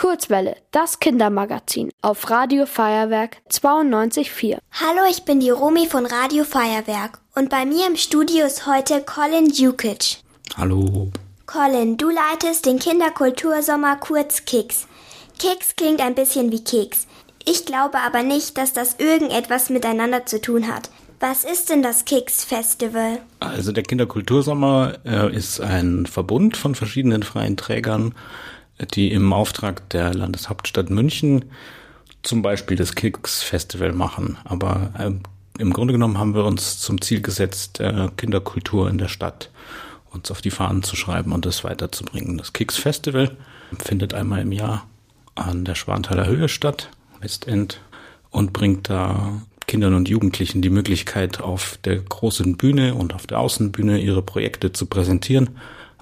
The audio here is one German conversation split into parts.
Kurzwelle, das Kindermagazin auf Radio Feuerwerk 92.4. Hallo, ich bin die Romi von Radio Feuerwerk und bei mir im Studio ist heute Colin Jukic. Hallo. Colin, du leitest den Kinderkultursommer Kurz Kicks. Kicks klingt ein bisschen wie Keks. Ich glaube aber nicht, dass das irgendetwas miteinander zu tun hat. Was ist denn das Kicks Festival? Also der Kinderkultursommer äh, ist ein Verbund von verschiedenen freien Trägern, die im Auftrag der Landeshauptstadt München zum Beispiel das Kicks Festival machen. Aber äh, im Grunde genommen haben wir uns zum Ziel gesetzt, äh, Kinderkultur in der Stadt uns auf die Fahnen zu schreiben und das weiterzubringen. Das Kicks Festival findet einmal im Jahr an der Schwanthaler Höhe statt, Westend, und bringt da Kindern und Jugendlichen die Möglichkeit, auf der großen Bühne und auf der Außenbühne ihre Projekte zu präsentieren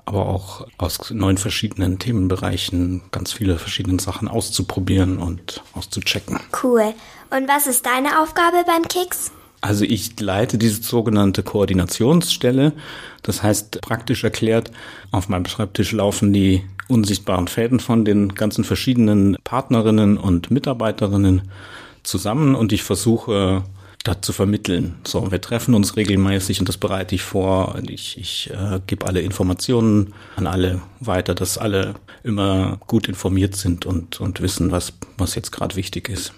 aber auch aus neun verschiedenen Themenbereichen ganz viele verschiedene Sachen auszuprobieren und auszuchecken. Cool. Und was ist deine Aufgabe beim Kicks? Also ich leite diese sogenannte Koordinationsstelle. Das heißt, praktisch erklärt, auf meinem Schreibtisch laufen die unsichtbaren Fäden von den ganzen verschiedenen Partnerinnen und Mitarbeiterinnen zusammen und ich versuche Stadt zu vermitteln. So, wir treffen uns regelmäßig und das bereite ich vor. Ich, ich äh, gebe alle Informationen an alle weiter, dass alle immer gut informiert sind und, und wissen, was, was jetzt gerade wichtig ist.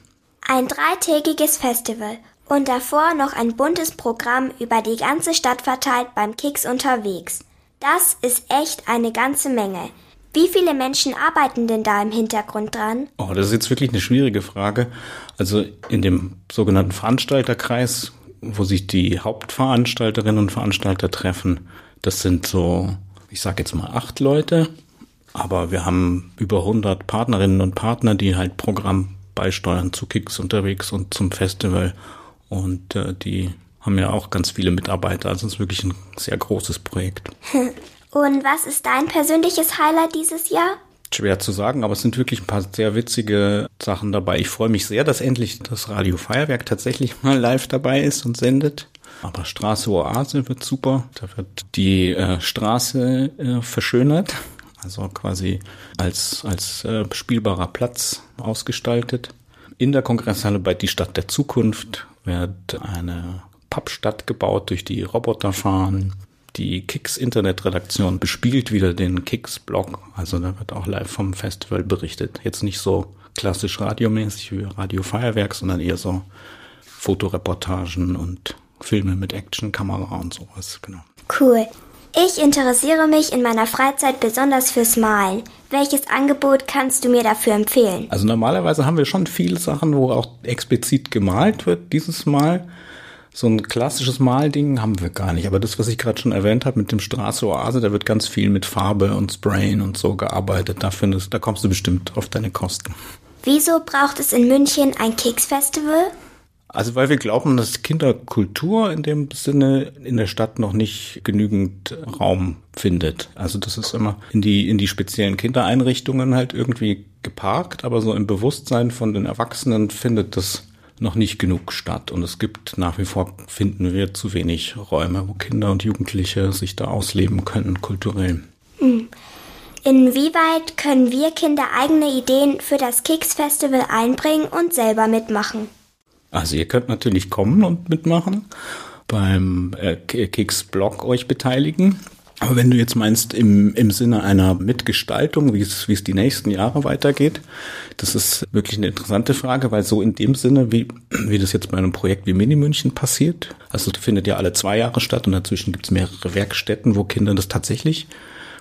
Ein dreitägiges Festival und davor noch ein buntes Programm über die ganze Stadt verteilt beim Kicks unterwegs. Das ist echt eine ganze Menge. Wie viele Menschen arbeiten denn da im Hintergrund dran? Oh, das ist jetzt wirklich eine schwierige Frage. Also in dem sogenannten Veranstalterkreis, wo sich die Hauptveranstalterinnen und Veranstalter treffen, das sind so, ich sage jetzt mal acht Leute. Aber wir haben über 100 Partnerinnen und Partner, die halt Programm beisteuern zu Kicks unterwegs und zum Festival. Und äh, die haben ja auch ganz viele Mitarbeiter. Also es ist wirklich ein sehr großes Projekt. Und was ist dein persönliches Highlight dieses Jahr? Schwer zu sagen, aber es sind wirklich ein paar sehr witzige Sachen dabei. Ich freue mich sehr, dass endlich das Radio Feuerwerk tatsächlich mal live dabei ist und sendet. Aber Straße Oase wird super. Da wird die äh, Straße äh, verschönert, also quasi als, als äh, spielbarer Platz ausgestaltet. In der Kongresshalle bei Die Stadt der Zukunft wird eine Pappstadt gebaut, durch die Roboter fahren. Die Kicks Internetredaktion bespielt wieder den Kicks Blog. Also da wird auch live vom Festival berichtet. Jetzt nicht so klassisch radiomäßig wie Radio Feuerwerk, sondern eher so Fotoreportagen und Filme mit Actionkamera und sowas, genau. Cool. Ich interessiere mich in meiner Freizeit besonders fürs Malen. Welches Angebot kannst du mir dafür empfehlen? Also normalerweise haben wir schon viele Sachen, wo auch explizit gemalt wird. Dieses Mal so ein klassisches Malding haben wir gar nicht. Aber das, was ich gerade schon erwähnt habe mit dem Straße Oase, da wird ganz viel mit Farbe und Sprayen und so gearbeitet. Da findest, da kommst du bestimmt auf deine Kosten. Wieso braucht es in München ein Keksfestival? Also weil wir glauben, dass Kinderkultur in dem Sinne in der Stadt noch nicht genügend Raum findet. Also das ist immer in die, in die speziellen Kindereinrichtungen halt irgendwie geparkt, aber so im Bewusstsein von den Erwachsenen findet das noch nicht genug statt. Und es gibt nach wie vor, finden wir, zu wenig Räume, wo Kinder und Jugendliche sich da ausleben können, kulturell. Hm. Inwieweit können wir Kinder eigene Ideen für das Kicks Festival einbringen und selber mitmachen? Also ihr könnt natürlich kommen und mitmachen, beim äh, Kicks Blog euch beteiligen. Aber wenn du jetzt meinst, im, im Sinne einer Mitgestaltung, wie es, wie es die nächsten Jahre weitergeht, das ist wirklich eine interessante Frage, weil so in dem Sinne, wie, wie das jetzt bei einem Projekt wie Mini München passiert, also findet ja alle zwei Jahre statt und dazwischen gibt es mehrere Werkstätten, wo Kinder das tatsächlich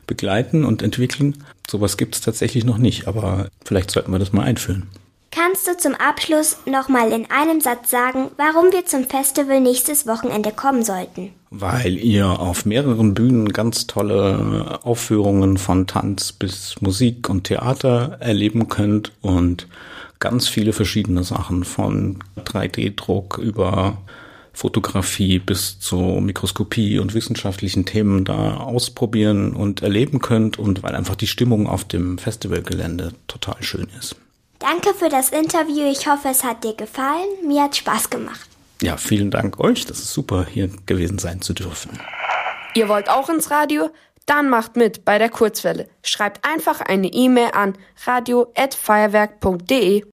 begleiten und entwickeln. Sowas gibt es tatsächlich noch nicht, aber vielleicht sollten wir das mal einführen. Kannst du zum Abschluss nochmal in einem Satz sagen, warum wir zum Festival nächstes Wochenende kommen sollten? Weil ihr auf mehreren Bühnen ganz tolle Aufführungen von Tanz bis Musik und Theater erleben könnt und ganz viele verschiedene Sachen von 3D-Druck über Fotografie bis zur Mikroskopie und wissenschaftlichen Themen da ausprobieren und erleben könnt und weil einfach die Stimmung auf dem Festivalgelände total schön ist. Danke für das Interview. Ich hoffe, es hat dir gefallen. Mir hat Spaß gemacht. Ja, vielen Dank euch. Das ist super, hier gewesen sein zu dürfen. Ihr wollt auch ins Radio? Dann macht mit bei der Kurzwelle. Schreibt einfach eine E-Mail an radio@feuerwerk.de.